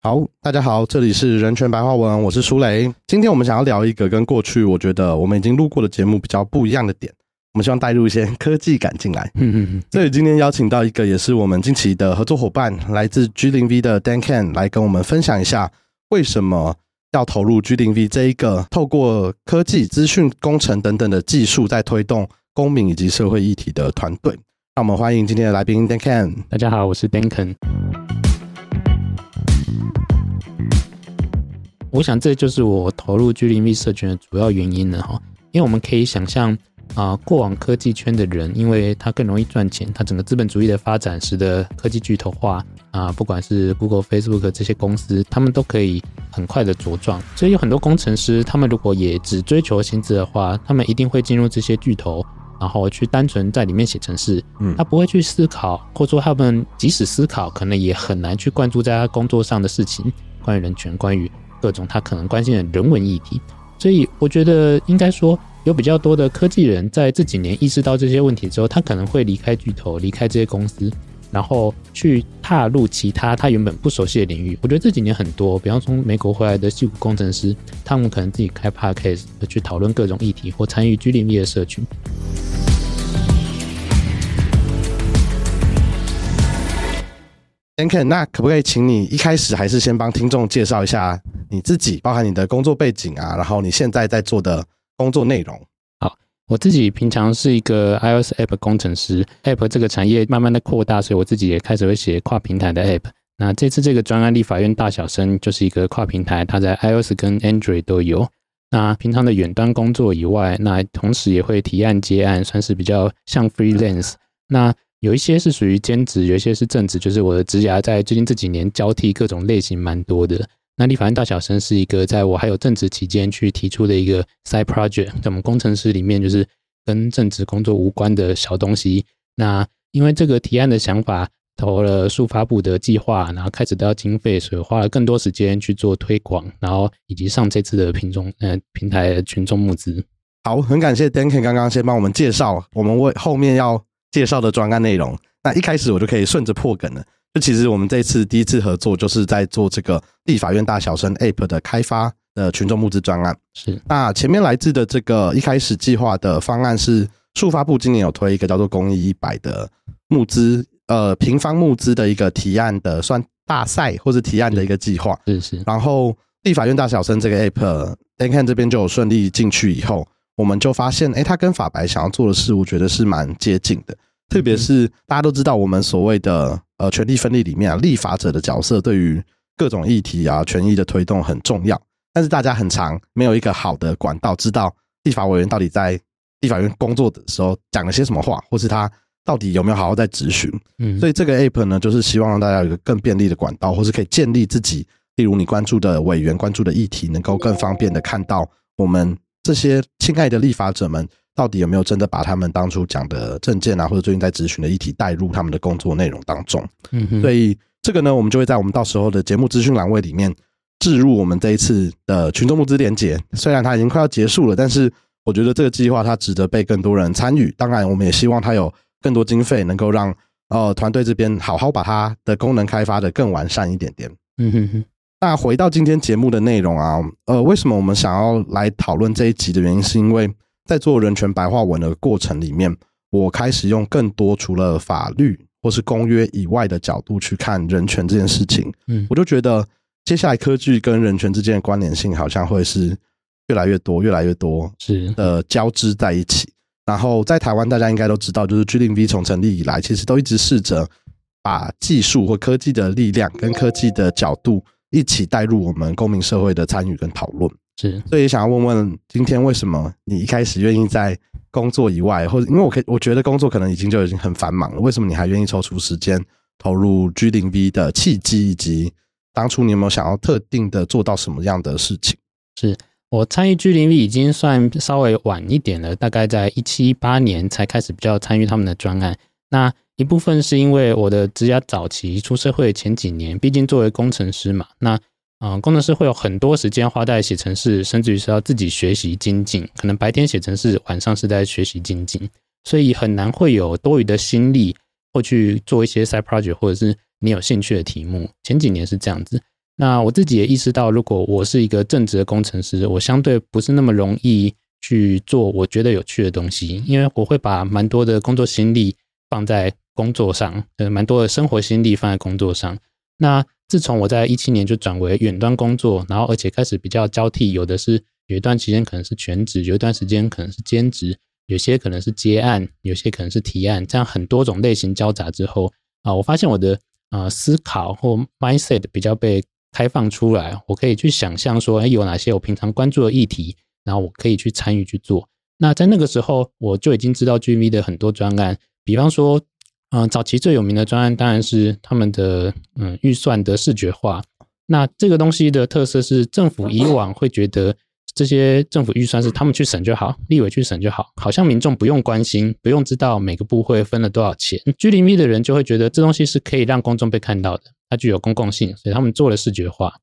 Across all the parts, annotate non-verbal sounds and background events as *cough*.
好，大家好，这里是人权白话文，我是舒雷。今天我们想要聊一个跟过去我觉得我们已经录过的节目比较不一样的点，我们希望带入一些科技感进来。嗯 *laughs* 嗯所以今天邀请到一个也是我们近期的合作伙伴，来自 G 零 V 的 Dan Can 来跟我们分享一下为什么要投入 G 零 V 这一个透过科技、资讯工程等等的技术，在推动公民以及社会议题的团队。让我们欢迎今天的来宾 Dan Can。大家好，我是 Duncan。我想这就是我投入 G 零 V 社群的主要原因了哈，因为我们可以想象啊、过往科技圈的人，因为他更容易赚钱，他整个资本主义的发展使得科技巨头化啊、不管是 Google、Facebook 这些公司，他们都可以很快的茁壮。所以有很多工程师，他们如果也只追求薪资的话，他们一定会进入这些巨头，然后去单纯在里面写程式，嗯他不会去思考，或者说他们即使思考，可能也很难去关注在他工作上的事情，关于人权，关于各种他可能关心的人文议题。所以我觉得应该说，有比较多的科技人在这几年意识到这些问题之后，他可能会离开巨头，离开这些公司，然后去踏入其他他原本不熟悉的领域。我觉得这几年很多，比方从美国回来的硅谷工程师，他们可能自己开 podcast 去讨论各种议题，或参与 G 零 V 的社群。Denken，那可不可以请你一开始还是先帮听众介绍一下你自己，包含你的工作背景啊，然后你现在在做的工作内容？好我自己平常是一个 iOS App 工程师，App 这个产业慢慢的扩大，所以我自己也开始会写跨平台的 App。那这次这个专案立法院大小生就是一个跨平台，它在 iOS 跟 Android 都有。那平常的远端工作以外，那同时也会提案接案，算是比较像 freelance。那有一些是属于兼职，有一些是正职，就是我的职涯在最近这几年交替各种类型蛮多的。那立法院大小声是一个在我还有正职期间去提出的一个 side project，在我们工程师里面就是跟正职工作无关的小东西。那因为这个提案的想法投了速发布的计划，然后开始都要经费，所以花了更多时间去做推广，然后以及上这次的品众呃平台群众募资。好，很感谢 Dan Can 刚刚先帮我们介绍我们为后面要介绍的专案内容。那一开始我就可以顺着破梗了。就其实我们这次第一次合作，就是在做这个立法院大小生 App 的开发的群众募资专案。是那前面来自的这个一开始计划的方案是，数发部今年有推一个叫做“公益一百”的募资，呃，平方募资的一个提案的算大赛或是提案的一个计划。是是，然后立法院大小生这个 App d a n k a n 这边就有顺利进去以后，我们就发现，哎，他跟法白想要做的事，我觉得是蛮接近的。特别是大家都知道，我们所谓的呃权力分立里面啊，立法者的角色对于各种议题啊权益的推动很重要，但是大家很常没有一个好的管道，知道立法委员到底在立法院工作的时候讲了些什么话，或是他到底有没有好好在质询。嗯，所以这个 app 呢，就是希望让大家有一个更便利的管道，或是可以建立自己，例如你关注的委员关注的议题，能够更方便的看到我们这些亲爱的立法者们到底有没有真的把他们当初讲的证件啊，或者最近在咨询的议题带入他们的工作内容当中。所以这个呢，我们就会在我们到时候的节目资讯栏位里面置入我们这一次的群众募资连结。虽然它已经快要结束了，但是我觉得这个计划它值得被更多人参与。当然，我们也希望它有更多经费，能够让呃团队这边好好把它的功能开发的更完善一点点。嗯哼哼，那回到今天节目的内容啊，呃，为什么我们想要来讨论这一集的原因，是因为在做人权白话文的过程里面，我开始用更多除了法律或是公约以外的角度去看人权这件事情。嗯我就觉得接下来科技跟人权之间的关联性好像会是越来越多、越来越多是，的交织在一起。然后在台湾，大家应该都知道，就是 G 零 V 从成立以来，其实都一直试着把技术或科技的力量跟科技的角度一起带入我们公民社会的参与跟讨论。是，所以想要问问，今天为什么你一开始愿意在工作以外，或者因为我可以我觉得工作可能已经就已经很繁忙了，为什么你还愿意抽出时间投入 G 零 V 的契机，以及当初你有没有想要特定的做到什么样的事情？是我参与 G 零 V 已经算稍微晚一点了，大概在一七一八年才开始比较参与他们的专案。那一部分是因为我的职涯早期出社会前几年，毕竟作为工程师嘛，那嗯、呃工程师会有很多时间花在写程式，甚至于是要自己学习精进，可能白天写程式，晚上是在学习精进，所以很难会有多余的心力或去做一些 side project 或者是你有兴趣的题目。前几年是这样子，那我自己也意识到，如果我是一个正职的工程师，我相对不是那么容易去做我觉得有趣的东西，因为我会把蛮多的工作心力放在工作上，呃，蛮多的生活心力放在工作上。那自从我在一七年就转为远端工作，然后而且开始比较交替，有的是有一段时间可能是全职，有一段时间可能是兼职，有些可能是接案，有些可能是提案，这样很多种类型交杂之后啊，我发现我的呃思考或 mindset 比较被。开放出来，我可以去想象说，哎，有哪些我平常关注的议题，然后我可以去参与去做。那在那个时候，我就已经知道 GV 的很多专案，比方说，嗯，早期最有名的专案当然是他们的嗯预算的视觉化。那这个东西的特色是，政府以往会觉得这些政府预算是他们去审就好，立委去审就好，好像民众不用关心，不用知道每个部会分了多少钱。G 零 V 的人就会觉得这东西是可以让公众被看到的。它具有公共性，所以他们做了视觉化。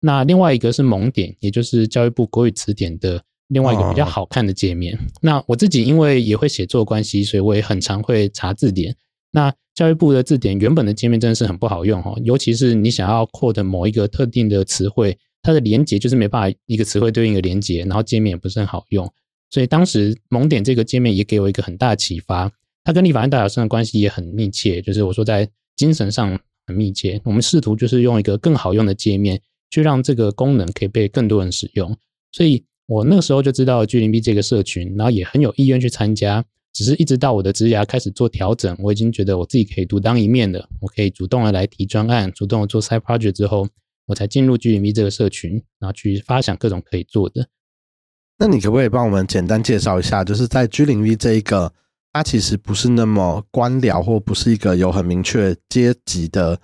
那另外一个是蒙点，也就是教育部国语词典的另外一个比较好看的界面。那我自己因为也会写作关系，所以我也很常会查字典。那教育部的字典原本的界面真的是很不好用哈，尤其是你想要扩的某一个特定的词汇，它的连接就是没办法一个词汇对应一个连接，然后界面也不是很好用。所以当时蒙点这个界面也给我一个很大的启发。它跟立法院大小生的关系也很密切，就是我说在精神上。很密切，我们试图就是用一个更好用的界面，去让这个功能可以被更多人使用。所以我那个时候就知道 G 零 B 这个社群，然后也很有意愿去参加。只是一直到我的职涯开始做调整，我已经觉得我自己可以独当一面的，我可以主动的来提专案，主动的做 side project 之后，我才进入 G 零 B 这个社群，然后去发想各种可以做的。那你可不可以帮我们简单介绍一下，就是在 G 零 V 这一个？它其实不是那么官僚，或不是一个有很明确阶级的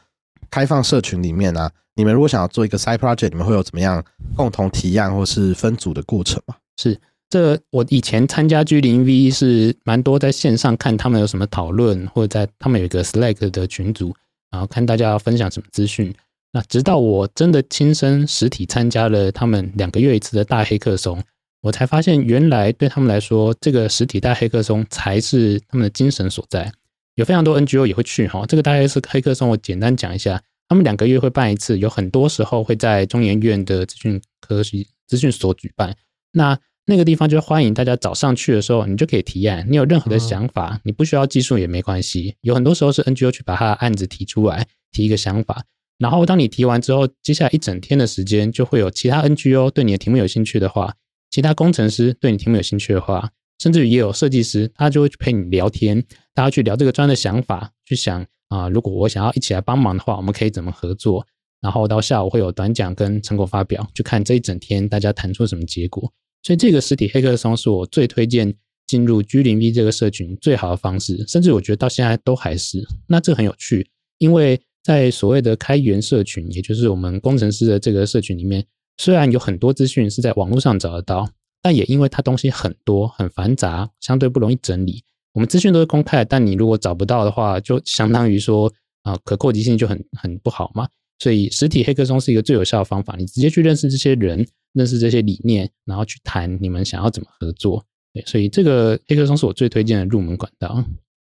开放社群里面啊。你们如果想要做一个 side project，你们会有怎么样共同提案或是分组的过程吗？是，这我以前参加 G 零 V 是蛮多在线上看他们有什么讨论，或者在他们有一个 Slack 的群组，然后看大家分享什么资讯。那直到我真的亲身实体参加了他们两个月一次的大黑客松。我才发现，原来对他们来说，这个实体大黑客松才是他们的精神所在。有非常多 NGO 也会去哈。这个大概是黑客松，我简单讲一下。他们两个月会办一次，有很多时候会在中研院的资讯科学资讯所举办。那那个地方就欢迎大家早上去的时候，你就可以提案。你有任何的想法，你不需要技术也没关系。有很多时候是 NGO 去把他的案子提出来，提一个想法。然后当你提完之后，接下来一整天的时间就会有其他 NGO 对你的题目有兴趣的话。其他工程师对你题目有兴趣的话，甚至于也有设计师，他就会去陪你聊天，大家去聊这个专的想法，去想啊，如果我想要一起来帮忙的话，我们可以怎么合作？然后到下午会有短讲跟成果发表，就看这一整天大家谈出什么结果。所以这个实体黑客松是我最推荐进入 G 零 V 这个社群最好的方式，甚至我觉得到现在都还是。那这很有趣，因为在所谓的开源社群，也就是我们工程师的这个社群里面。虽然有很多资讯是在网络上找得到，但也因为它东西很多、很繁杂，相对不容易整理。我们资讯都是公开，但你如果找不到的话，就相当于说啊，可扩及性就很很不好嘛。所以实体黑客松是一个最有效的方法，你直接去认识这些人，认识这些理念，然后去谈你们想要怎么合作。对，所以这个黑客松是我最推荐的入门管道。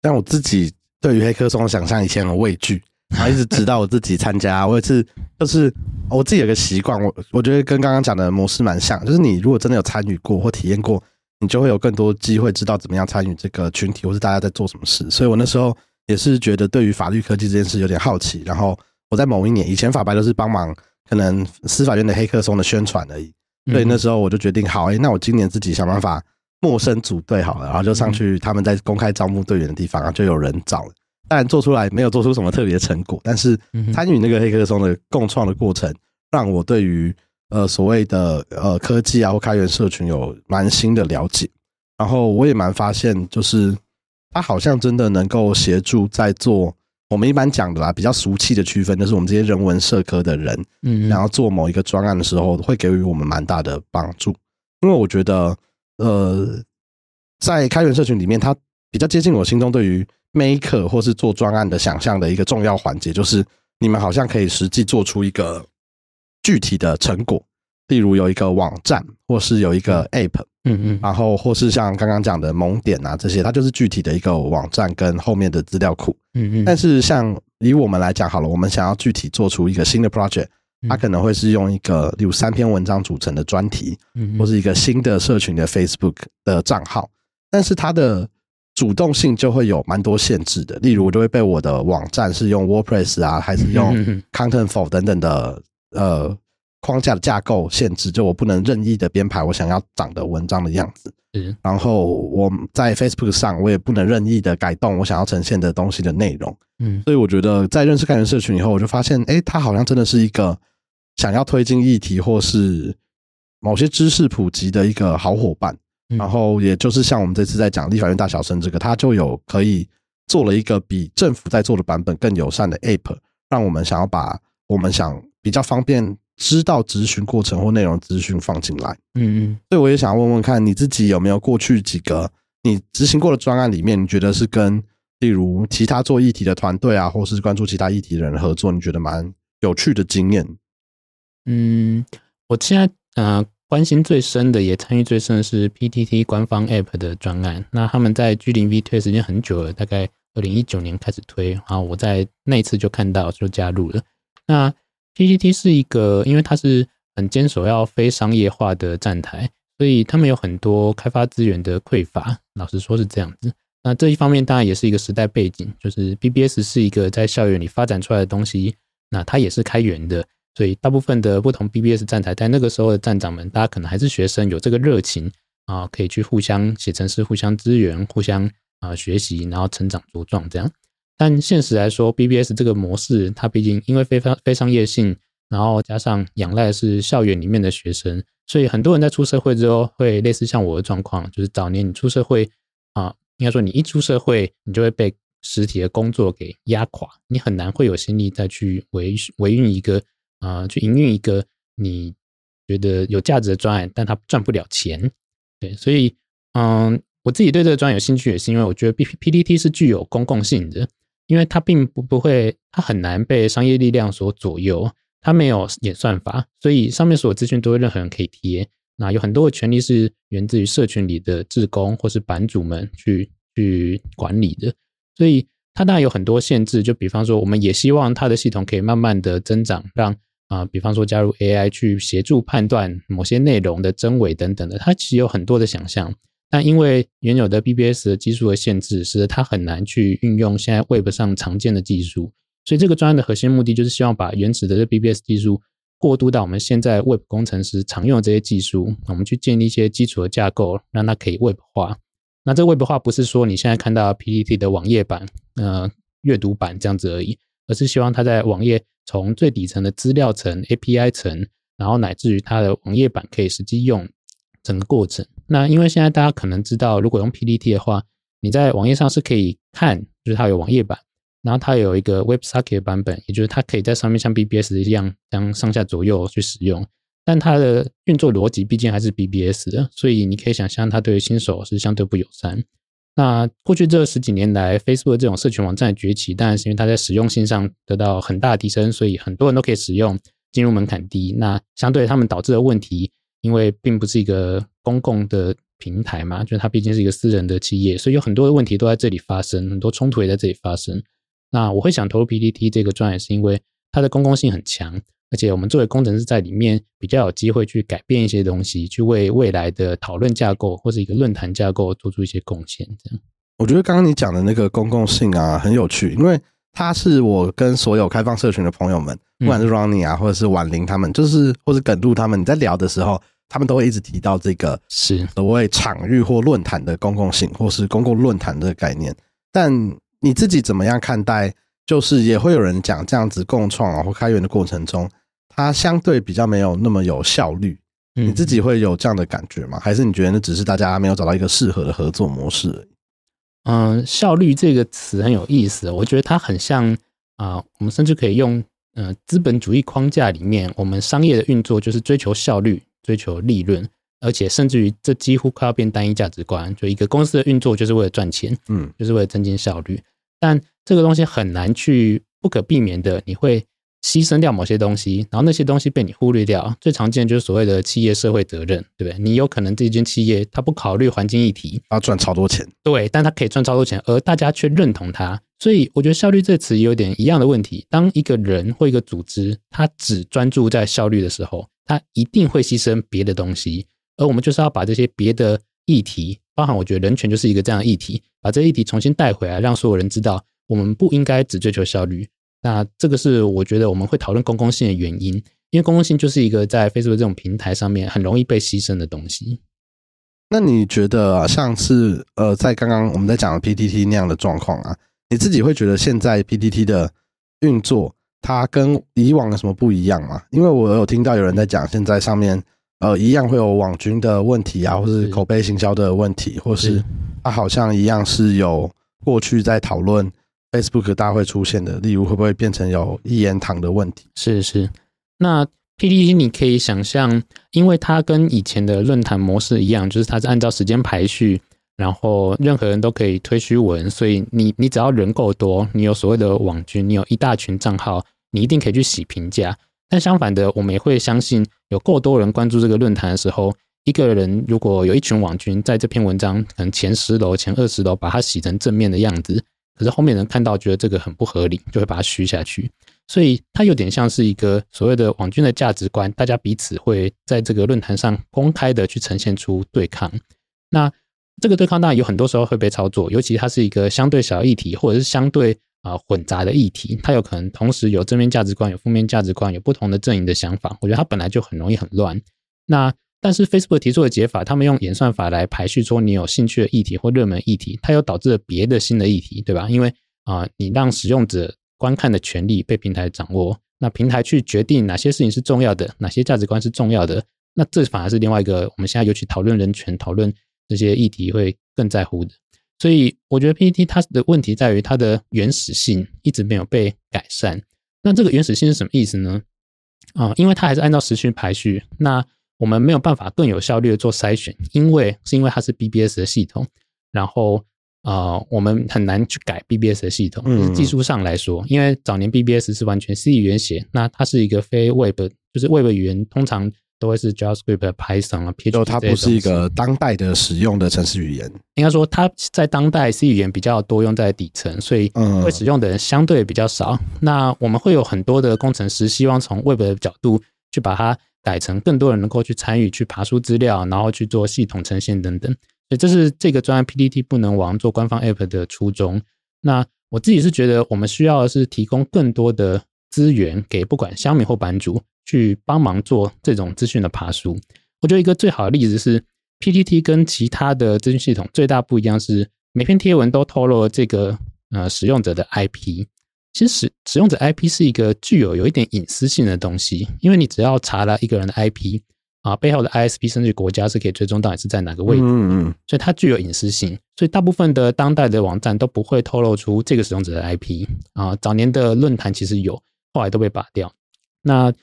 但我自己对于黑客松的想象以前很畏惧。然后一直直到我自己参加，我也是，就是我自己有个习惯，我我觉得跟刚刚讲的模式蛮像，就是你如果真的有参与过或体验过，你就会有更多机会知道怎么样参与这个群体，或是大家在做什么事。所以我那时候也是觉得对于法律科技这件事有点好奇。然后我在某一年，以前法白都是帮忙可能司法院的黑客松的宣传而已，所以那时候我就决定，好，哎，那我今年自己想办法陌生组队好了，然后就上去他们在公开招募队员的地方，然后就有人找了。但做出来没有做出什么特别成果，但是参与那个黑客松的共创的过程，让我对于呃所谓的呃科技啊或开源社群有蛮新的了解。然后我也蛮发现，就是它好像真的能够协助在做我们一般讲的啦，比较俗气的区分，就是我们这些人文社科的人，嗯，然后做某一个专案的时候，会给予我们蛮大的帮助。因为我觉得，呃，在开源社群里面，它比较接近我心中对于。Maker 或是做专案的想象的一个重要环节，就是你们好像可以实际做出一个具体的成果，例如有一个网站，或是有一个 App，嗯嗯，然后或是像刚刚讲的萌点啊这些，它就是具体的一个网站跟后面的资料库，嗯嗯。但是像以我们来讲好了，我们想要具体做出一个新的 project，它可能会是用一个例如三篇文章组成的专题，嗯或是一个新的社群的 Facebook 的账号，但是它的主动性就会有蛮多限制的。例如，我就会被我的网站是用 WordPress 啊，还是用 Contentful 等等的呃框架的架构限制，就我不能任意的编排我想要长的文章的样子。嗯然后我在 Facebook 上，我也不能任意的改动我想要呈现的东西的内容。嗯所以我觉得在认识开源社群以后，我就发现，哎，它好像真的是一个想要推进议题或是某些知识普及的一个好伙伴。嗯然后也就是像我们这次在讲立法院大小生这个，它就有可以做了一个比政府在做的版本更友善的 App，让我们想要把我们想比较方便知道咨询过程或内容资讯放进来。嗯嗯所以我也想问问看，你自己有没有过去几个你执行过的专案里面，你觉得是跟例如其他做议题的团队啊，或是关注其他议题的人合作，你觉得蛮有趣的经验？嗯，我现在呃关心最深的，也参与最深的是 PTT 官方 App 的专案。那他们在 G 零 V 推时间很久了，大概二零一九年开始推，然后我在那一次就看到就加入了。那 PTT 是一个，因为它是很坚守要非商业化的站台，所以他们有很多开发资源的匮乏。老实说是这样子。那这一方面当然也是一个时代背景，就是 BBS 是一个在校园里发展出来的东西，那它也是开源的。所以大部分的不同 BBS 站台，在那个时候的站长们，大家可能还是学生，有这个热情啊，可以去互相写程式、互相支援、互相啊学习，然后成长茁壮这样。但现实来说，BBS 这个模式，它毕竟因为非商非商业性，然后加上仰赖是校园里面的学生，所以很多人在出社会之后，会类似像我的状况，就是早年你出社会啊，应该说你一出社会，你就会被实体的工作给压垮，你很难会有心力再去维维运一个。啊、去营运一个你觉得有价值的专案，但它赚不了钱，对，所以嗯，我自己对这个专案有兴趣，也是因为我觉得 P P T T 是具有公共性的，因为它并不不会，它很难被商业力量所左右，它没有演算法，所以上面所有资讯都会任何人可以贴。那有很多的权利是源自于社群里的志工或是版主们去去管理的，所以它当然有很多限制。就比方说，我们也希望它的系统可以慢慢的增长，让啊、比方说加入 AI 去协助判断某些内容的真伪等等的，它其实有很多的想象。但因为原有的 BBS 的技术的限制，使得它很难去运用现在 Web 上常见的技术。所以这个专案的核心目的就是希望把原始的这 BBS 技术过渡到我们现在 Web 工程师常用的这些技术，我们去建立一些基础的架构，让它可以 Web 化。那这个 Web 化不是说你现在看到 PPT 的网页版、呃阅读版这样子而已，而是希望它在网页从最底层的资料层、API 层，然后乃至于它的网页版可以实际用整个过程。那因为现在大家可能知道，如果用 PPT 的话，你在网页上是可以看，就是它有网页版，然后它有一个 WebSocket 版本，也就是它可以在上面像 BBS 一样，这样上下左右去使用。但它的运作逻辑毕竟还是 BBS 的，所以你可以想象它对于新手是相对不友善。那过去这十几年来，Facebook 这种社群网站崛起，当然是因为它在实用性上得到很大的提升，所以很多人都可以使用，进入门槛低。那相对他们导致的问题，因为并不是一个公共的平台嘛，就是它毕竟是一个私人的企业，所以有很多的问题都在这里发生，很多冲突也在这里发生。那我会想投入 PPT 这个专业，是因为它的公共性很强，而且我们作为工程师在里面比较有机会去改变一些东西，去为未来的讨论架构或是一个论坛架构做出一些贡献。这样，我觉得刚刚你讲的那个公共性啊，很有趣，因为它是我跟所有开放社群的朋友们，不管是 Ronnie 啊，或者是婉玲他们，就是或者耿路他们，你在聊的时候，他们都会一直提到这个是所谓场域或论坛的公共性，或是公共论坛的概念。但你自己怎么样看待？就是也会有人讲这样子共创啊或开源的过程中，它相对比较没有那么有效率。嗯你自己会有这样的感觉吗？还是你觉得那只是大家没有找到一个适合的合作模式？嗯，效率这个词很有意思，我觉得它很像啊、我们甚至可以用呃资本主义框架里面，我们商业的运作就是追求效率、追求利润，而且甚至于这几乎快要变单一价值观，就一个公司的运作就是为了赚钱，嗯就是为了增进效率。但这个东西很难去不可避免的，你会牺牲掉某些东西，然后那些东西被你忽略掉。最常见就是所谓的企业社会责任，对不对？你有可能这间企业它不考虑环境议题，要赚超多钱，对，但它可以赚超多钱，而大家却认同它。所以我觉得效率这词有点一样的问题。当一个人或一个组织，他只专注在效率的时候，它一定会牺牲别的东西。而我们就是要把这些别的议题，包含我觉得人权就是一个这样的议题，把这议题重新带回来，让所有人知道，我们不应该只追求效率。那这个是我觉得我们会讨论公共性的原因，因为公共性就是一个在 Facebook 这种平台上面很容易被牺牲的东西。那你觉得像是呃，在刚刚我们在讲的 PTT 那样的状况啊？你自己会觉得现在 PTT 的运作，它跟以往有什么不一样吗？因为我有听到有人在讲，现在上面呃一样会有网军的问题啊，或是口碑行销的问题，或是它好像一样是有过去在讨论 Facebook 大会出现的，例如会不会变成有一言堂的问题？是是，那 PTT 你可以想象，因为它跟以前的论坛模式一样，就是它是按照时间排序。然后任何人都可以推虚文，所以你你只要人够多，你有所谓的网军，你有一大群账号，你一定可以去洗评价。但相反的，我们也会相信，有够多人关注这个论坛的时候，一个人如果有一群网军在这篇文章可能前十楼、前二十楼把它洗成正面的样子，可是后面人看到觉得这个很不合理，就会把它虚下去。所以它有点像是一个所谓的网军的价值观，大家彼此会在这个论坛上公开的去呈现出对抗。那这个对抗当然有很多时候会被操作，尤其它是一个相对小议题，或者是相对啊混杂的议题，它有可能同时有正面价值观、有负面价值观、有不同的阵营的想法。我觉得它本来就很容易很乱。那但是 Facebook 提出的解法，他们用演算法来排序说你有兴趣的议题或热门议题，它又导致了别的新的议题，对吧？因为啊，你让使用者观看的权利被平台掌握，那平台去决定哪些事情是重要的，哪些价值观是重要的，那这反而是另外一个我们现在尤其讨论人权讨论。这些议题会更在乎的，所以我觉得 PPT 它的问题在于它的原始性一直没有被改善。那这个原始性是什么意思呢？啊，因为它还是按照时序排序，那我们没有办法更有效率的做筛选，因为是因为它是 BBS 的系统，然后啊，我们很难去改 BBS 的系统。嗯，技术上来说，因为早年 BBS 是完全 C 语言写，那它是一个非 Web，就是 Web 语言，通常。都会是 JavaScript、Python 啊，PHP 它不是一个当代的使用的程式语言。应该说，它在当代 C 语言比较多用在底层，所以会使用的人相对比较少。那我们会有很多的工程师希望从 Web 的角度去把它改成更多人能够去参与、去爬出资料，然后去做系统呈现等等。所以这是这个专案 PPT 不能往做官方 App 的初衷。那我自己是觉得，我们需要的是提供更多的资源给不管乡民或版主。去帮忙做这种资讯的爬书，我觉得一个最好的例子是 PTT 跟其他的资讯系统最大不一样是每篇贴文都透露了这个呃使用者的 IP。其实使使用者 IP 是一个具有有一点隐私性的东西，因为你只要查了一个人的 IP 啊，背后的 ISP 甚至国家是可以追踪到底是在哪个位置，嗯嗯，所以它具有隐私性。所以大部分的当代的网站都不会透露出这个使用者的 IP 啊。早年的论坛其实有，后来都被拔掉。那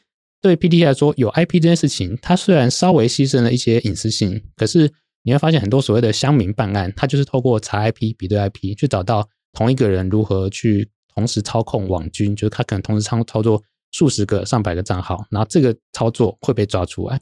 对 PT 来说，有 IP 这件事情，它虽然稍微牺牲了一些隐私性，可是你会发现很多所谓的乡民办案，它就是透过查 IP、比对 IP，去找到同一个人如何去同时操控网军，就是他可能同时操操作数十个、上百个账号，然后这个操作会被抓出来。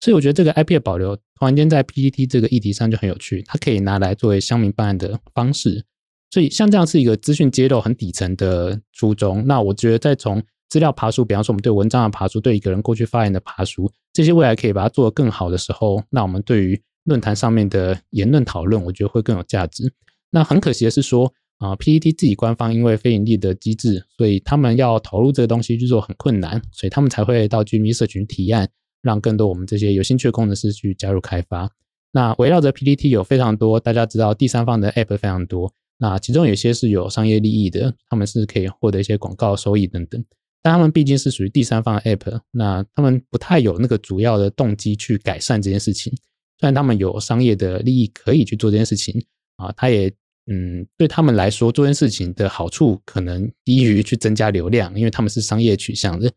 所以我觉得这个 IP 的保留，突然间在 PPT 这个议题上就很有趣，它可以拿来作为乡民办案的方式。所以像这样是一个资讯揭露很底层的初衷。那我觉得再从资料爬书，比方说我们对文章的爬书，对一个人过去发言的爬书，这些未来可以把它做得更好的时候，那我们对于论坛上面的言论讨论，我觉得会更有价值。那很可惜的是说，啊，PPT 自己官方因为非盈利的机制，所以他们要投入这个东西去做很困难，所以他们才会到居民社群提案，让更多我们这些有兴趣的工程师去加入开发。那围绕着 PPT 有非常多，大家知道第三方的 App 非常多，那其中有些是有商业利益的，他们是可以获得一些广告收益等等。但他们毕竟是属于第三方的 App，那他们不太有那个主要的动机去改善这件事情。虽然他们有商业的利益可以去做这件事情啊，他也嗯，对他们来说做这件事情的好处可能低于去增加流量，因为他们是商业取向的，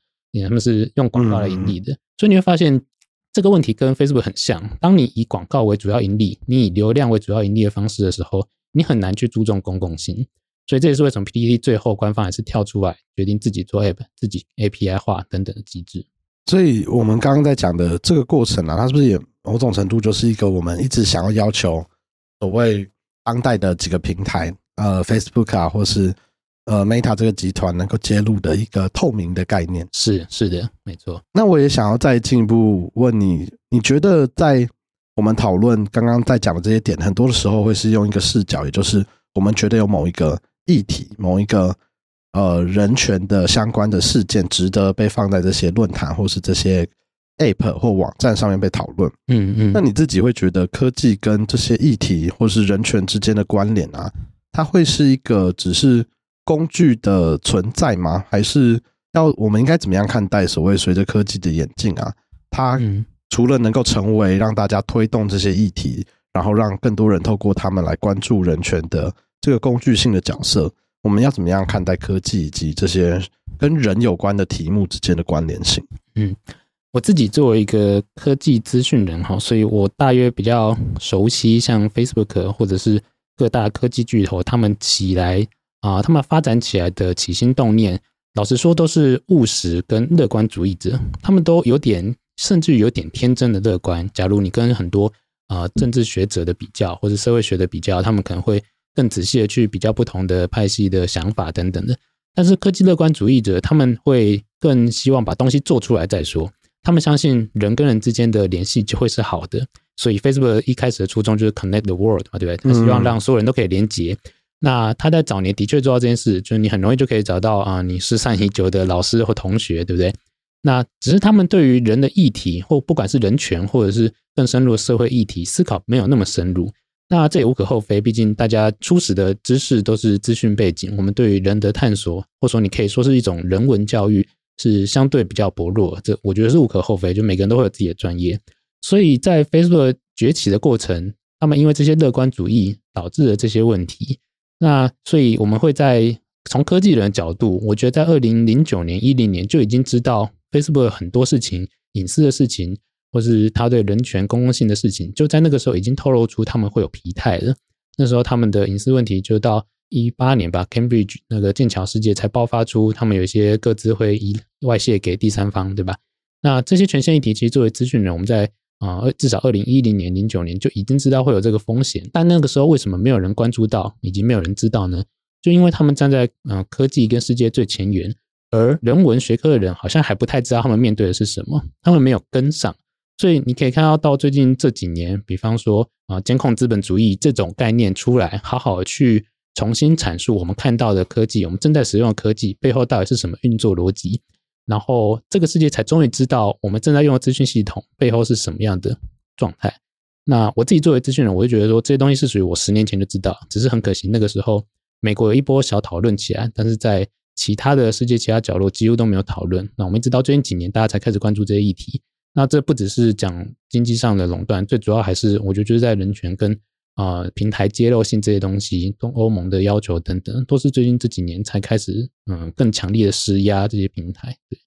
他们是用广告来盈利的。所以你会发现这个问题跟 Facebook 很像。当你以广告为主要盈利，你以流量为主要盈利的方式的时候，你很难去注重公共性。所以这也是为什么 PTT 最后官方还是跳出来决定自己做 App、自己 API 化等等的机制。所以我们刚刚在讲的这个过程啊，它是不是也某种程度就是一个我们一直想要要求所谓当代的几个平台，呃，Facebook 啊，或是呃 Meta 这个集团能够揭露的一个透明的概念？是是的，没错。那我也想要再进一步问你，你觉得在我们讨论刚刚在讲的这些点，很多的时候会是用一个视角，也就是我们觉得有某一个议题、某一个呃人权的相关的事件，值得被放在这些论坛或是这些 App 或网站上面被讨论。嗯嗯。那你自己会觉得科技跟这些议题或是人权之间的关联啊，它会是一个只是工具的存在吗？还是要我们应该怎么样看待所谓随着科技的演进啊？它除了能够成为让大家推动这些议题，然后让更多人透过他们来关注人权的这个工具性的角色，我们要怎么样看待科技以及这些跟人有关的题目之间的关联性？嗯，我自己作为一个科技资讯人哈，所以我大约比较熟悉像 Facebook 或者是各大科技巨头他们起来啊，他们发展起来的起心动念，老实说都是务实跟乐观主义者，他们都有点。甚至有点天真的乐观。假如你跟很多啊政治学者的比较，或者社会学的比较，他们可能会更仔细的去比较不同的派系的想法等等的。但是科技乐观主义者他们会更希望把东西做出来再说。他们相信人跟人之间的联系就会是好的。所以 Facebook 一开始的初衷就是 connect the world 嘛，对不对？他希望让所有人都可以连接。那他在早年的确做到这件事，就是你很容易就可以找到啊你失散已久的老师或同学，对不对？那只是他们对于人的议题，或不管是人权，或者是更深入的社会议题思考没有那么深入。那这也无可厚非，毕竟大家初始的知识都是资讯背景，我们对于人的探索，或者说你可以说是一种人文教育，是相对比较薄弱。这我觉得是无可厚非，就每个人都会有自己的专业。所以在 Facebook 崛起的过程，他们因为这些乐观主义导致了这些问题。那所以我们会在从科技人的角度，我觉得在二零零九年、一零年就已经知道。Facebook 很多事情、隐私的事情，或是他对人权公共性的事情，就在那个时候已经透露出他们会有疲态了。那时候他们的隐私问题，就到一八年吧，Cambridge 那个剑桥事件才爆发出，他们有一些各自会以外泄给第三方，对吧？那这些权限议题，其实作为资讯人，我们在啊至少二零一零年、零九年就已经知道会有这个风险，但那个时候为什么没有人关注到，以及没有人知道呢？就因为他们站在嗯科技跟世界最前沿。而人文学科的人好像还不太知道他们面对的是什么，他们没有跟上，所以你可以看到到最近这几年，比方说啊，监控资本主义这种概念出来，好好的去重新阐述我们看到的科技，我们正在使用的科技背后到底是什么运作逻辑，然后这个世界才终于知道我们正在用的资讯系统背后是什么样的状态。那我自己作为资讯人，我就觉得说这些东西是属于我十年前就知道，只是很可惜那个时候美国有一波小讨论起来，但是在其他的世界其他角落几乎都没有讨论。那我们一直到最近几年，大家才开始关注这些议题。那这不只是讲经济上的垄断，最主要还是我觉得就是在人权跟啊平台揭露性这些东西，跟欧盟的要求等等，都是最近这几年才开始嗯更强烈的施压这些平台。对，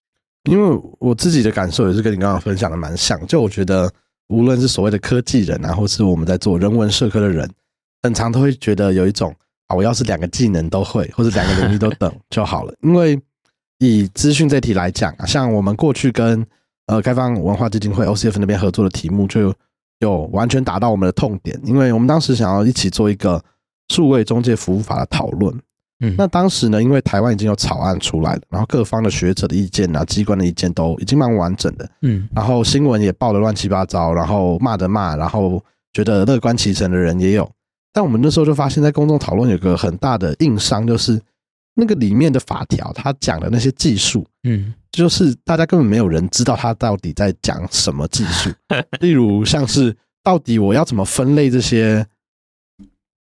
因为我自己的感受也是跟你刚刚分享的蛮像。就我觉得，无论是所谓的科技人啊，或是我们在做人文社科的人，很常都会觉得有一种啊。我要是两个技能都会，或者两个能力都等就好了。因为以资讯这题来讲啊，像我们过去跟呃开放文化基金会 OCF 那边合作的题目，就有完全达到我们的痛点。因为我们当时想要一起做一个数位中介服务法的讨论。嗯，那当时呢，因为台湾已经有草案出来了，然后各方的学者的意见啊，机关的意见都已经蛮完整的。嗯，然后新闻也报的乱七八糟，然后骂的骂，然后觉得乐观其成的人也有。但我们那时候就发现，在公众讨论有个很大的硬伤，就是那个里面的法条，他讲的那些技术，嗯，就是大家根本没有人知道他到底在讲什么技术。例如，像是到底我要怎么分类这些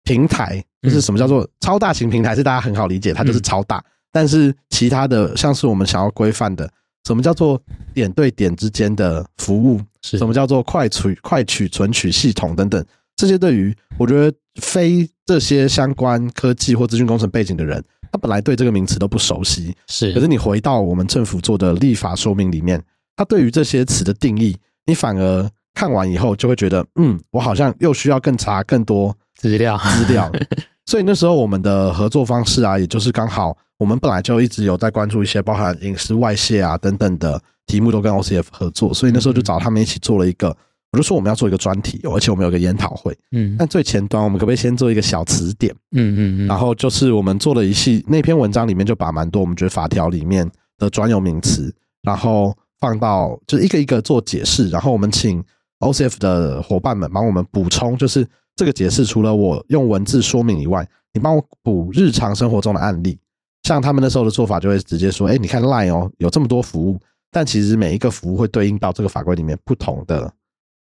平台，就是什么叫做超大型平台，是大家很好理解，它就是超大。但是其他的，像是我们想要规范的，什么叫做点对点之间的服务，什么叫做快取快取存取系统等等。这些对于我觉得非这些相关科技或资讯工程背景的人，他本来对这个名词都不熟悉。是，可是你回到我们政府做的立法说明里面，他对于这些词的定义，你反而看完以后就会觉得，嗯，我好像又需要更查更多资料资料。*laughs* 所以那时候我们的合作方式啊，也就是刚好我们本来就一直有在关注一些包含隐私外泄啊等等的题目，都跟 OCF 合作，所以那时候就找他们一起做了一个，我就说我们要做一个专题，而且我们有个研讨会。嗯但最前端，我们可不可以先做一个小词典？嗯嗯嗯，然后就是我们做了一系那篇文章里面就把蛮多我们觉得法条里面的专有名词，然后放到就是一个一个做解释，然后我们请 OCF 的伙伴们帮我们补充，就是这个解释除了我用文字说明以外，你帮我补日常生活中的案例。像他们那时候的做法就会直接说，哎，你看 Line 哦，有这么多服务，但其实每一个服务会对应到这个法规里面不同的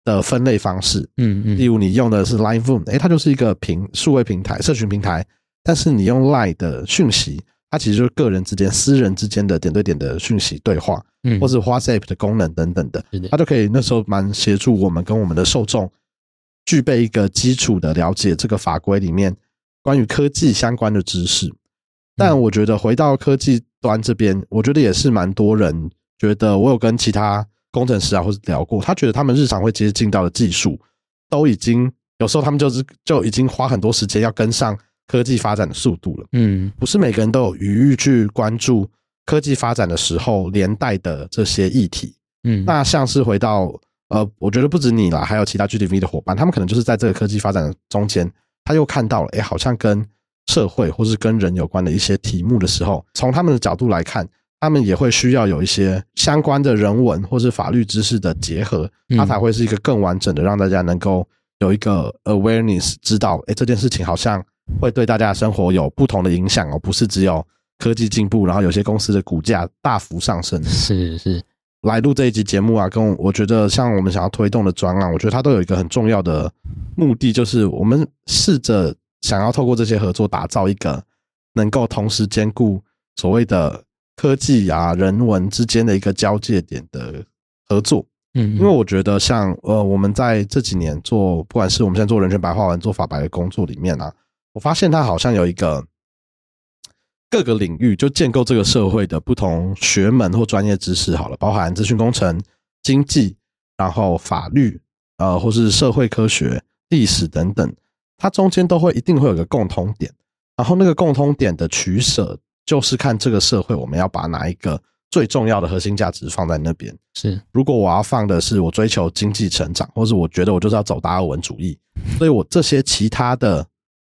的分类方式。嗯嗯例如你用的是 Line Phone，哎，它就是一个平数位平台、社群平台，但是你用 Line 的讯息，它其实就是个人之间、私人之间的点对点的讯息对话，嗯，或是 WhatsApp 的功能等等的它就可以那时候蛮协助我们跟我们的受众具备一个基础的了解这个法规里面关于科技相关的知识。但我觉得回到科技端这边，我觉得也是蛮多人觉得，我有跟其他工程师啊或者聊过，他觉得他们日常会接近到的技术，都已经有时候他们就是就已经花很多时间要跟上科技发展的速度了。嗯不是每个人都有余裕去关注科技发展的时候连带的这些议题。嗯，那像是回到呃，我觉得不止你啦，还有其他 GTV 的伙伴，他们可能就是在这个科技发展的中间，他又看到了，哎，好像跟社会或是跟人有关的一些题目的时候，从他们的角度来看，他们也会需要有一些相关的人文或是法律知识的结合，嗯。它才会是一个更完整的，让大家能够有一个 awareness，知道，哎，这件事情好像会对大家的生活有不同的影响哦，不是只有科技进步，然后有些公司的股价大幅上升，是是，来录这一集节目啊，跟我我觉得像我们想要推动的专案，我觉得它都有一个很重要的目的，就是我们试着想要透过这些合作，打造一个能够同时兼顾所谓的科技啊、人文之间的一个交界点的合作。嗯，因为我觉得像呃，我们在这几年做，不管是我们现在做人权白话文、做法白的工作里面啊，我发现它好像有一个各个领域就建构这个社会的不同学门或专业知识，好了，包含资讯工程、经济，然后法律，呃，或是社会科学、历史等等，它中间都会一定会有个共通点，然后那个共通点的取舍，就是看这个社会我们要把哪一个最重要的核心价值放在那边。是如果我要放的是我追求经济成长，或是我觉得我就是要走达尔文主义，所以我这些其他的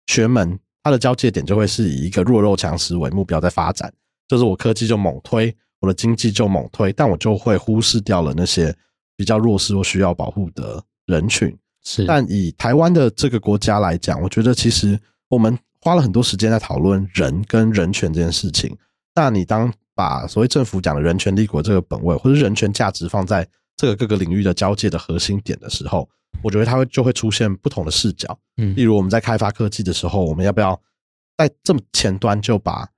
学门，它的交界点就会是以一个弱肉强食为目标在发展，就是我科技就猛推，我的经济就猛推，但我就会忽视掉了那些比较弱势或需要保护的人群。是，但以台湾的这个国家来讲，我觉得其实我们花了很多时间在讨论人跟人权这件事情。那你当把所谓政府讲的人权立国这个本位，或者人权价值放在这个各个领域的交界的核心点的时候，我觉得它会就会出现不同的视角。嗯例如我们在开发科技的时候，我们要不要在这么前端就把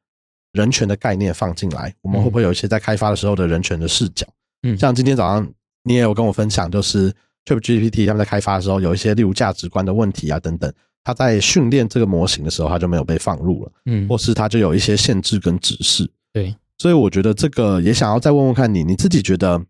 人权的概念放进来？我们会不会有一些在开发的时候的人权的视角？嗯像今天早上你也有跟我分享，就是 ChatGPT 他们在开发的时候有一些例如价值观的问题啊等等，它在训练这个模型的时候，他就没有被放入了，嗯或是他就有一些限制跟指示。对，所以我觉得这个也想要再问问看你，你自己觉得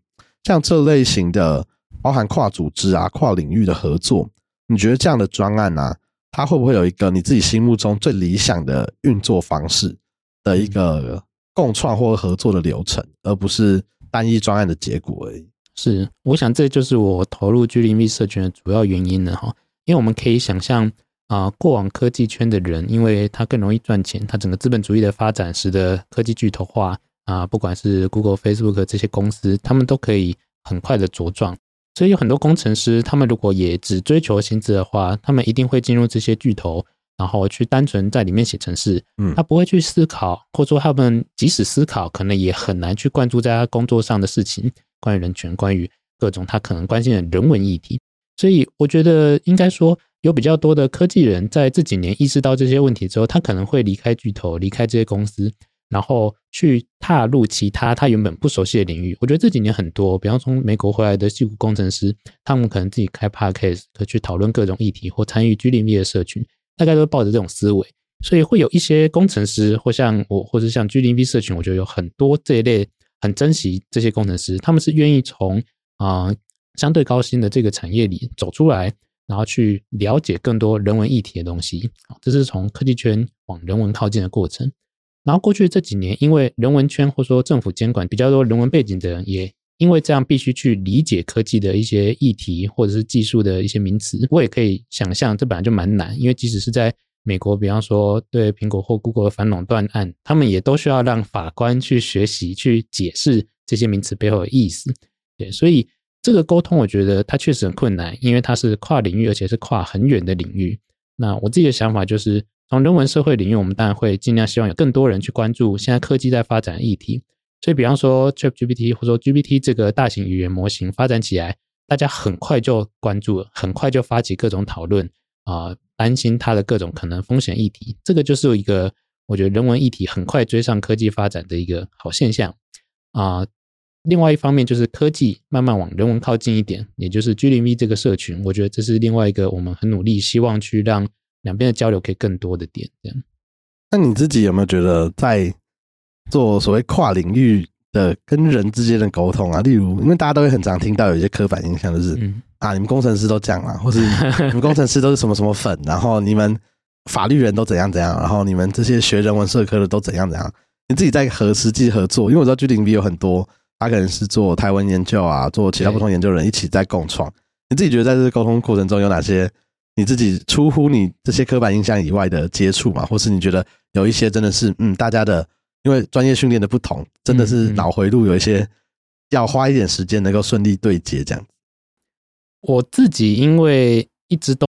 像这类型的包含跨组织啊、跨领域的合作，你觉得这样的专案啊，它会不会有一个你自己心目中最理想的运作方式的一个共创或合作的流程，而不是单一专案的结果而已？是，我想这就是我投入 G 零 V 社群的主要原因了哈。因为我们可以想象啊、过往科技圈的人，因为他更容易赚钱，他整个资本主义的发展使得科技巨头化啊、不管是 Google、Facebook 这些公司，他们都可以很快的茁壮。所以有很多工程师，他们如果也只追求薪资的话，他们一定会进入这些巨头，然后去单纯在里面写程式，嗯他不会去思考，或者说他们即使思考，可能也很难去关注在他工作上的事情，关于人权，关于各种他可能关心的人文议题。所以我觉得应该说，有比较多的科技人在这几年意识到这些问题之后，他可能会离开巨头，离开这些公司，然后去踏入其他他原本不熟悉的领域。我觉得这几年很多，比方从美国回来的硅谷工程师，他们可能自己开 podcast，可去讨论各种议题或参与 G 零 V 的社群，大概都抱着这种思维。所以会有一些工程师，或像我，或者像 G 零 V 社群，我觉得有很多这一类很珍惜这些工程师，他们是愿意从啊、相对高薪的这个产业里走出来，然后去了解更多人文议题的东西。这是从科技圈往人文靠近的过程。然后过去这几年，因为人文圈或说政府监管比较多人文背景的人，也因为这样必须去理解科技的一些议题或者是技术的一些名词。我也可以想象，这本来就蛮难，因为即使是在美国，比方说对苹果或 Google 的反垄断案，他们也都需要让法官去学习去解释这些名词背后的意思。对，所以这个沟通，我觉得它确实很困难，因为它是跨领域，而且是跨很远的领域。那我自己的想法就是。从人文社会领域，我们当然会尽量希望有更多人去关注现在科技在发展的议题。所以，比方说 ChatGPT 或者说 GPT 这个大型语言模型发展起来，大家很快就关注，很快就发起各种讨论啊，担心它的各种可能风险议题。这个就是一个我觉得人文议题很快追上科技发展的一个好现象啊。另外一方面，就是科技慢慢往人文靠近一点，也就是 G 零 V 这个社群，我觉得这是另外一个我们很努力希望去让。两边的交流可以更多的点，这样。那你自己有没有觉得在做所谓跨领域的跟人之间的沟通啊？例如，因为大家都会很常听到有一些刻板印象，就是啊，你们工程师都这样啊，或是你们工程师都是什么什么粉，然后你们法律人都怎样怎样，然后你们这些学人文社科的都怎样怎样。你自己在和实际合作，因为我知道 G 零 V 有很多，他可能是做台湾研究啊，做其他不同研究人一起在共创。你自己觉得在这个沟通过程中有哪些？你自己出乎你这些刻板印象以外的接触嘛，或是你觉得有一些真的是嗯，大家的因为专业训练的不同，真的是脑回路有一些要花一点时间能够顺利对接这样。我自己因为一直都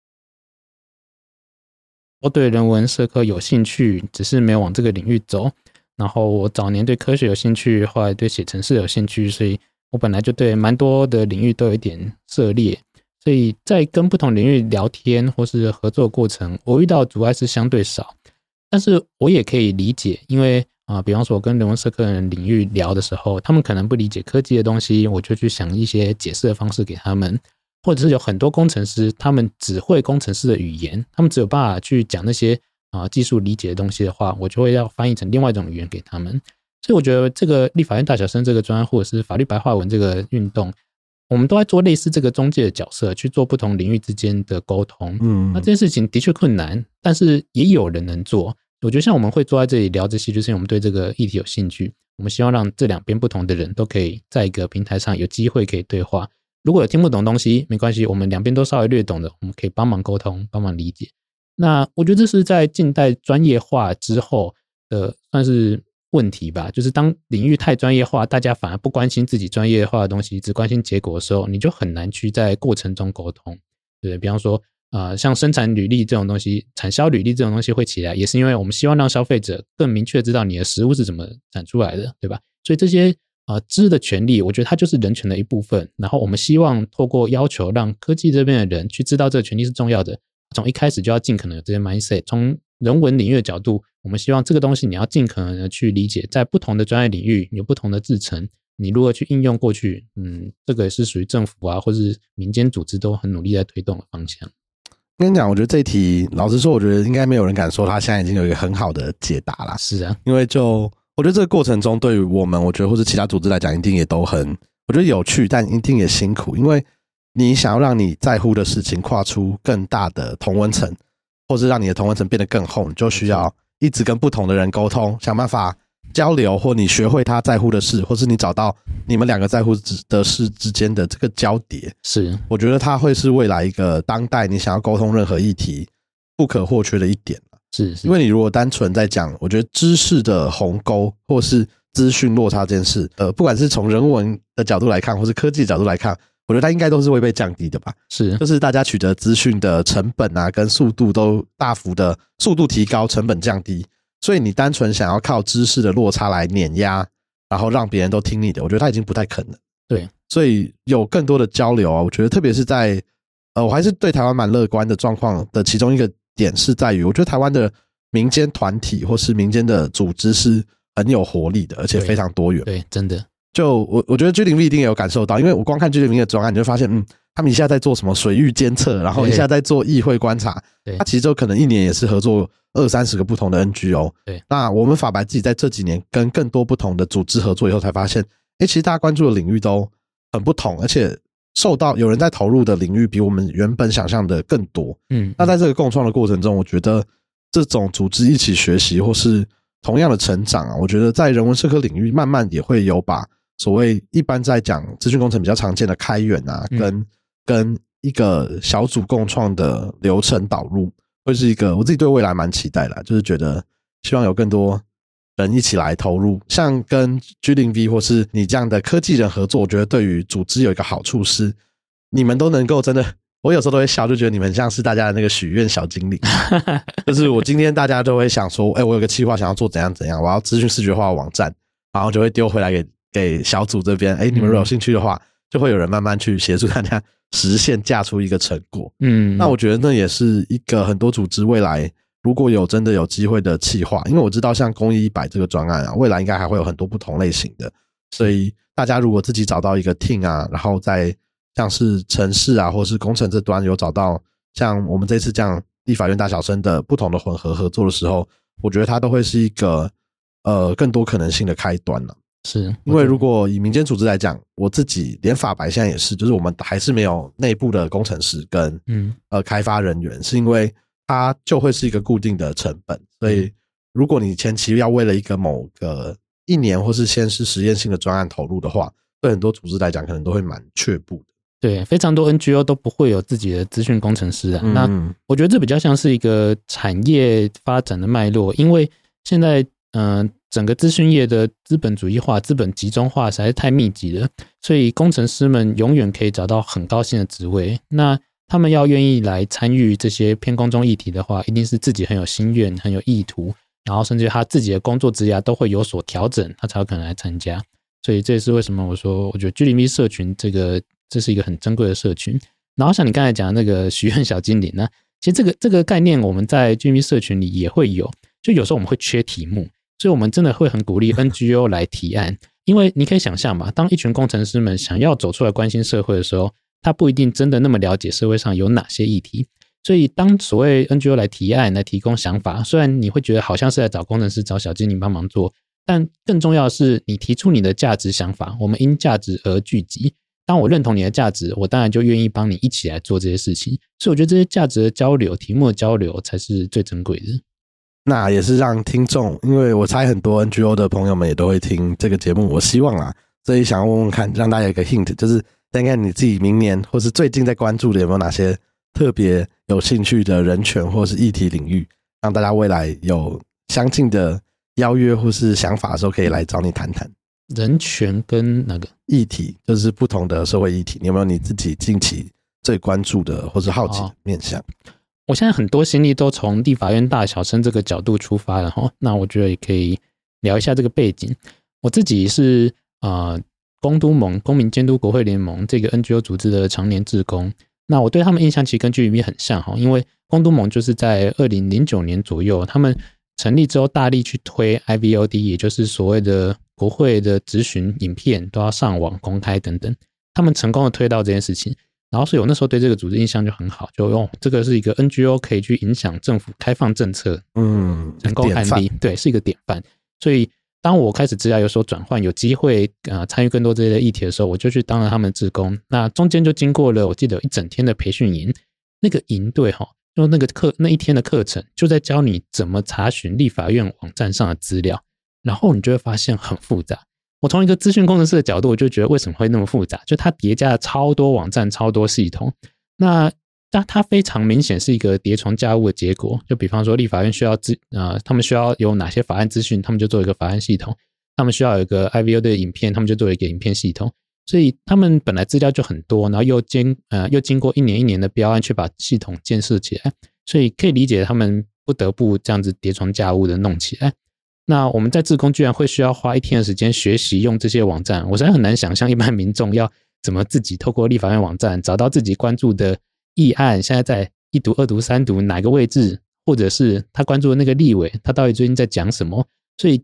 我对人文社科有兴趣，只是没有往这个领域走。然后我早年对科学有兴趣，后来对写程式有兴趣，所以我本来就对蛮多的领域都有一点涉猎。所以在跟不同领域聊天或是合作过程，我遇到阻碍是相对少，但是我也可以理解，因为啊，比方说我跟人文社科人领域聊的时候，他们可能不理解科技的东西，我就去想一些解释的方式给他们，或者是有很多工程师，他们只会工程师的语言，他们只有办法去讲那些啊技术理解的东西的话，我就会要翻译成另外一种语言给他们。所以我觉得这个立法院大小生这个专，或者是法律白话文这个运动。我们都在做类似这个中介的角色，去做不同领域之间的沟通。嗯，那这件事情的确困难，但是也有人能做。我觉得像我们会坐在这里聊这些，就是因为我们对这个议题有兴趣。我们希望让这两边不同的人都可以在一个平台上有机会可以对话。如果有听不懂东西，没关系，我们两边都稍微略懂的，我们可以帮忙沟通，帮忙理解。那我觉得这是在近代专业化之后的，算是。问题吧，就是当领域太专业化，大家反而不关心自己专业化的东西，只关心结果的时候，你就很难去在过程中沟通。对，比方说，啊，像生产履历这种东西，产销履历这种东西会起来，也是因为我们希望让消费者更明确知道你的食物是怎么产出来的，对吧？所以这些啊知的权利，我觉得它就是人权的一部分。然后我们希望透过要求让科技这边的人去知道这个权利是重要的，从一开始就要尽可能有这些 mindset，从人文领域的角度。我们希望这个东西你要尽可能的去理解，在不同的专业领域有不同的制成，你如何去应用过去，嗯，这个也是属于政府啊，或是民间组织都很努力在推动的方向。跟你讲，我觉得这题老实说，我觉得应该没有人敢说他现在已经有一个很好的解答了。是啊，因为就我觉得这个过程中，对于我们，我觉得或者其他组织来讲，一定也都很我觉得有趣，但一定也辛苦，因为你想要让你在乎的事情跨出更大的同温层，或是让你的同温层变得更厚，你就需要。一直跟不同的人沟通，想办法交流，或你学会他在乎的事，或是你找到你们两个在乎的事之间的这个交叠，是我觉得它会是未来一个当代你想要沟通任何议题不可或缺的一点是，因为你如果单纯在讲，我觉得知识的鸿沟或是资讯落差这件事，呃，不管是从人文的角度来看，或是科技角度来看。我觉得它应该都是会被降低的吧，是，就是大家取得资讯的成本啊，跟速度都大幅的速度提高，成本降低，所以你单纯想要靠知识的落差来碾压，然后让别人都听你的，我觉得他已经不太可能。对，所以有更多的交流啊，我觉得特别是在，呃，我还是对台湾蛮乐观的状况的其中一个点是在于，我觉得台湾的民间团体或是民间的组织是很有活力的，而且非常多元。对，真的。就我我觉得 G 零 V 一定也有感受到，因为我光看 G 零 V 的专案，你就发现，嗯，他们一下在做什么水域监测，然后一下在做议会观察，他其实就可能一年也是合作二三十个不同的 NGO。对，那我们法白自己在这几年跟更多不同的组织合作以后，才发现，哎，其实大家关注的领域都很不同，而且受到有人在投入的领域比我们原本想象的更多。嗯，那在这个共创的过程中，我觉得这种组织一起学习或是同样的成长啊，我觉得在人文社科领域慢慢也会有把所谓一般在讲资讯工程比较常见的开源啊，跟跟一个小组共创的流程导入，会是一个我自己对未来蛮期待的，就是觉得希望有更多人一起来投入，像跟 G 零 V 或是你这样的科技人合作，我觉得对于组织有一个好处是，你们都能够真的，*laughs* 我有时候都会笑，就觉得你们像是大家的那个许愿小精灵，*laughs* 就是我今天大家都会想说，哎，我有个计划想要做怎样怎样，我要资讯视觉化网站，然后就会丢回来给给小组这边，哎，你们如果有兴趣的话，就会有人慢慢去协助大家。实现嫁出一个成果，嗯，那我觉得那也是一个很多组织未来如果有真的有机会的企划，因为我知道像公益一百这个专案啊，未来应该还会有很多不同类型的，所以大家如果自己找到一个 team 啊，然后在像是城市啊，或是工程这端有找到像我们这次这样立法院大小生的不同的混合合作的时候，我觉得它都会是一个呃更多可能性的开端了。是因为如果以民间组织来讲，我自己连法白现在也是，就是我们还是没有内部的工程师跟嗯呃开发人员，是因为它就会是一个固定的成本，所以如果你前期要为了一个某个一年或是先是实验性的专案投入的话，对很多组织来讲可能都会蛮却步的。对，非常多 NGO 都不会有自己的资讯工程师啊。那嗯我觉得这比较像是一个产业发展的脉络，因为现在嗯、整个资讯业的资本主义化、资本集中化实在是太密集了，所以工程师们永远可以找到很高薪的职位。那他们要愿意来参与这些偏公众议题的话，一定是自己很有心愿、很有意图，然后甚至他自己的工作职涯都会有所调整，他才有可能来参加。所以这也是为什么我说，我觉得 G 零 V 社群这个这是一个很珍贵的社群。然后像你刚才讲的那个 *laughs* 许愿小精灵呢，其实这个这个概念我们在 G 零 V 社群里也会有，就有时候我们会缺题目，所以我们真的会很鼓励 NGO 来提案，*laughs* 因为你可以想象嘛，当一群工程师们想要走出来关心社会的时候，他不一定真的那么了解社会上有哪些议题。所以，当所谓 NGO 来提案、来提供想法，虽然你会觉得好像是在找工程师、找小精灵帮忙做，但更重要的是，你提出你的价值想法，我们因价值而聚集。当我认同你的价值，我当然就愿意帮你一起来做这些事情。所以，我觉得这些价值的交流、题目的交流才是最珍贵的。那也是让听众，因为我猜很多 NGO 的朋友们也都会听这个节目，我希望啊，所以想要问问看，让大家有一个 hint，就是看看你自己明年或是最近在关注的有没有哪些特别有兴趣的人权或是议题领域，让大家未来有相近的邀约或是想法的时候，可以来找你谈谈人权跟那个议题，就是不同的社会议题，你有没有你自己近期最关注的或是好奇的面向？我现在很多心力都从立法院大小生这个角度出发了哈，那我觉得也可以聊一下这个背景。我自己是啊、呃公都盟公民监督国会联盟这个 NGO 组织的常年志工，那我对他们印象其实跟 GVB 很像哈，因为公都盟就是在二零零九年左右，他们成立之后大力去推 IVOD，也就是所谓的国会的质询影片都要上网公开等等，他们成功的推到这件事情。然后所以我那时候对这个组织印象就很好，就用这个是一个 NGO 可以去影响政府开放政策嗯，成功案例，对，是一个典范。所以当我开始职涯有所转换，有机会呃参与更多这些议题的时候，我就去当了他们的志工。那中间就经过了我记得有一整天的培训营，那个营队哈，就那个课那一天的课程就在教你怎么查询立法院网站上的资料，然后你就会发现很复杂。我从一个资讯工程师的角度，我就觉得为什么会那么复杂？就它叠加了超多网站、超多系统。那它它非常明显是一个叠床架屋的结果。就比方说，立法院需要资呃，他们需要有哪些法案资讯，他们就做一个法案系统；他们需要有一个 IVO 的影片，他们就做一个影片系统。所以他们本来资料就很多，然后又经呃又经过一年一年的标案去把系统建设起来，所以可以理解他们不得不这样子叠床架屋的弄起来。那我们在自工居然会需要花一天的时间学习用这些网站，我实在很难想象一般民众要怎么自己透过立法院网站找到自己关注的议案，现在在一读、二读、三读哪个位置，或者是他关注的那个立委，他到底最近在讲什么？所以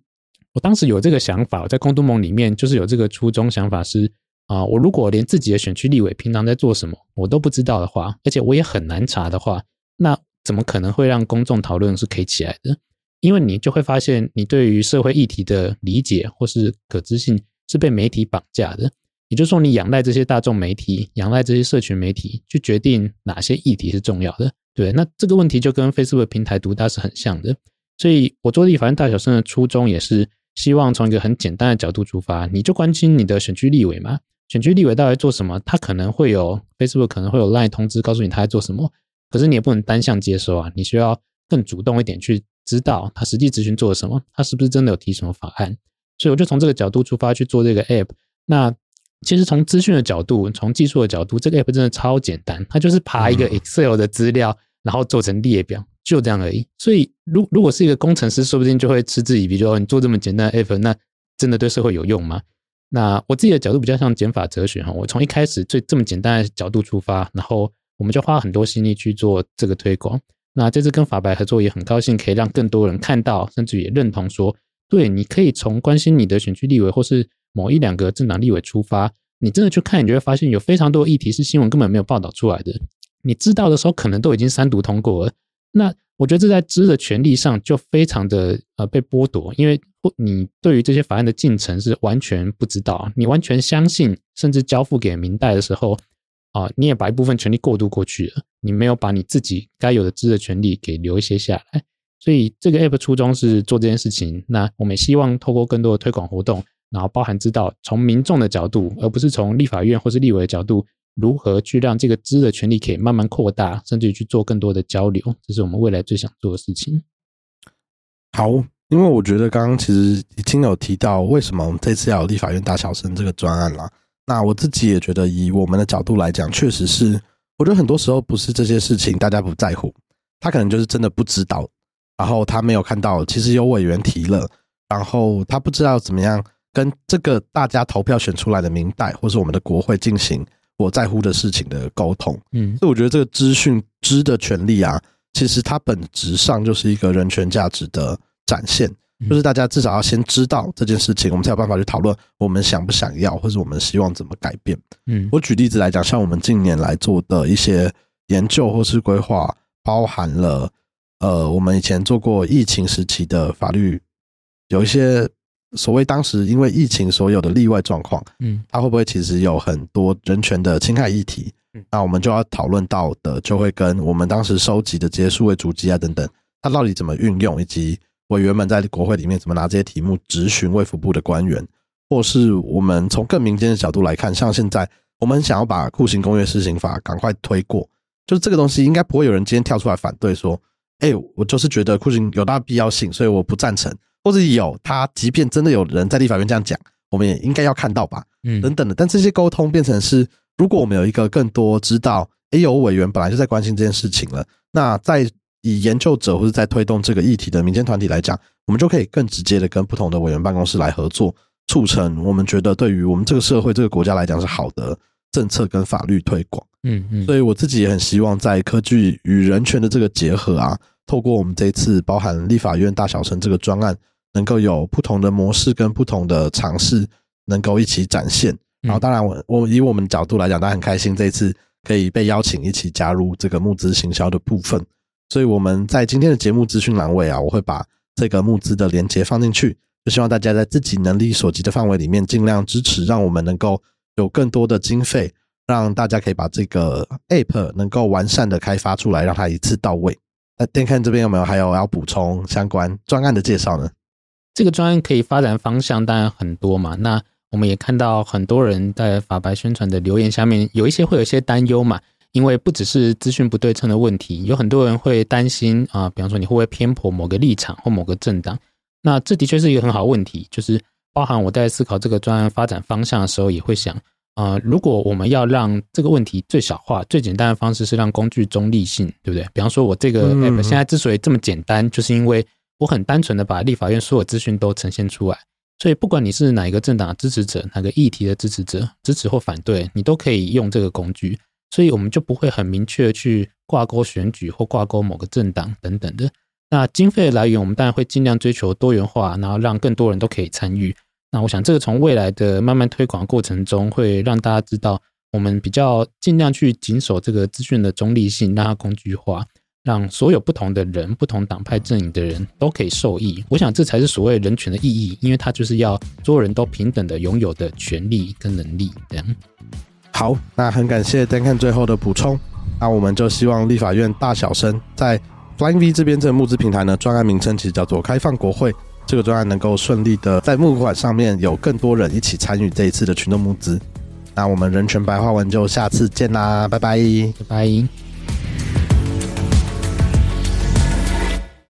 我当时有这个想法，我在公都盟里面就是有这个初衷想法是啊、我如果连自己的选区立委平常在做什么我都不知道的话，而且我也很难查的话，那怎么可能会让公众讨论是可以起来的？因为你就会发现，你对于社会议题的理解或是可知性是被媒体绑架的。也就是说，你仰赖这些大众媒体，仰赖这些社群媒体，去决定哪些议题是重要的。对，那这个问题就跟 Facebook 平台独大是很像的。所以我做立法院大小生的初衷也是希望从一个很简单的角度出发，你就关心你的选区立委嘛？选区立委到底做什么？他可能会有 Facebook 可能会有 Line 通知告诉你他在做什么，可是你也不能单向接收啊，你需要更主动一点去知道他实际咨询做了什么，他是不是真的有提什么法案？所以我就从这个角度出发去做这个 App。那其实从资讯的角度，从技术的角度，这个 App 真的超简单，它就是爬一个 Excel 的资料，然后做成列表。就这样而已，所以如如果是一个工程师，说不定就会嗤之以鼻，就说你做这么简单的 app，那真的对社会有用吗？那我自己的角度比较像减法哲学哈，我从一开始最这么简单的角度出发，然后我们就花很多心力去做这个推广。那这次跟法白合作也很高兴，可以让更多人看到，甚至也认同说，对，你可以从关心你的选区立委或是某一两个政党立委出发，你真的去看，你就会发现有非常多议题是新闻根本没有报道出来的，你知道的时候可能都已经三读通过了。那我觉得这在知的权利上就非常的呃被剥夺，因为不你对于这些法案的进程是完全不知道，你完全相信，甚至交付给明代的时候啊，你也把一部分权利过渡过去了，你没有把你自己该有的知的权利给留一些下来。所以这个 app 初衷是做这件事情，那我们希望透过更多的推广活动，然后包含知道从民众的角度，而不是从立法院或是立委的角度。如何去让这个知的权利可以慢慢扩大，甚至于去做更多的交流，这是我们未来最想做的事情。好，因为我觉得刚刚其实已经有提到为什么我们这次要有立法院大小生这个专案了。那我自己也觉得，以我们的角度来讲，确实是，我觉得很多时候不是这些事情大家不在乎，他可能就是真的不知道，然后他没有看到，其实有委员提了，然后他不知道怎么样跟这个大家投票选出来的明代或是我们的国会进行。我在乎的事情的沟通，嗯，所以我觉得这个资讯知的权利啊，其实它本质上就是一个人权价值的展现，就是大家至少要先知道这件事情，我们才有办法去讨论我们想不想要，或者我们希望怎么改变。嗯，我举例子来讲，像我们近年来做的一些研究或是规划，包含了呃，我们以前做过疫情时期的法律，有一些。所谓当时因为疫情所有的例外状况，嗯，它会不会其实有很多人权的侵害议题？那我们就要讨论到的，就会跟我们当时收集的这些数位主机啊等等，它到底怎么运用，以及委员们在国会里面怎么拿这些题目质询卫福部的官员，或是我们从更民间的角度来看，像现在我们想要把酷刑公约施行法赶快推过，就是这个东西应该不会有人今天跳出来反对说，哎，我就是觉得酷刑有大必要性，所以我不赞成。或者有他，即便真的有人在立法院这样讲，我们也应该要看到吧，嗯，等等的。但这些沟通变成是，如果我们有一个更多知道，哎，有委员本来就在关心这件事情了，那在以研究者或者在推动这个议题的民间团体来讲，我们就可以更直接的跟不同的委员办公室来合作，促成我们觉得对于我们这个社会、这个国家来讲是好的政策跟法律推广。嗯嗯。所以我自己也很希望在科技与人权的这个结合啊，透过我们这一次包含立法院大小城这个专案。能够有不同的模式跟不同的尝试，能够一起展现。然后，当然，我我以我们角度来讲，大家很开心这一次可以被邀请一起加入这个募资行销的部分。所以我们在今天的节目资讯栏位啊，我会把这个募资的连接放进去，就希望大家在自己能力所及的范围里面，尽量支持，让我们能够有更多的经费，让大家可以把这个 App 能够完善的开发出来，让它一次到位。那电看这边有没有还有要补充相关专案的介绍呢？这个专案可以发展方向当然很多嘛，那我们也看到很多人在法白宣传的留言下面，有一些会有一些担忧嘛，因为不只是资讯不对称的问题，有很多人会担心啊，比方说你会不会偏颇某个立场或某个政党？那这的确是一个很好问题，就是包含我在思考这个专案发展方向的时候，也会想啊，如果我们要让这个问题最小化、最简单的方式是让工具中立性，对不对？比方说我这个 app 现在之所以这么简单，就是因为。我很单纯的把立法院所有资讯都呈现出来，所以不管你是哪一个政党的支持者，哪个议题的支持者，支持或反对，你都可以用这个工具，所以我们就不会很明确去挂钩选举或挂钩某个政党等等的。那经费来源，我们当然会尽量追求多元化，然后让更多人都可以参与。那我想这个从未来的慢慢推广过程中，会让大家知道，我们比较尽量去谨守这个资讯的中立性，让它工具化。让所有不同的人、不同党派阵营的人都可以受益。我想这才是所谓人权的意义，因为它就是要所有人都平等的拥有的权利跟能力。这样。好，那很感谢 Dan 看最后的补充。那我们就希望立法院大小声在 Flying V 这边这个募资平台呢，专案名称其实叫做开放国会。这个专案能够顺利的在募款上面有更多人一起参与这一次的群众募资。那我们人权白话文就下次见啦，拜拜，拜拜。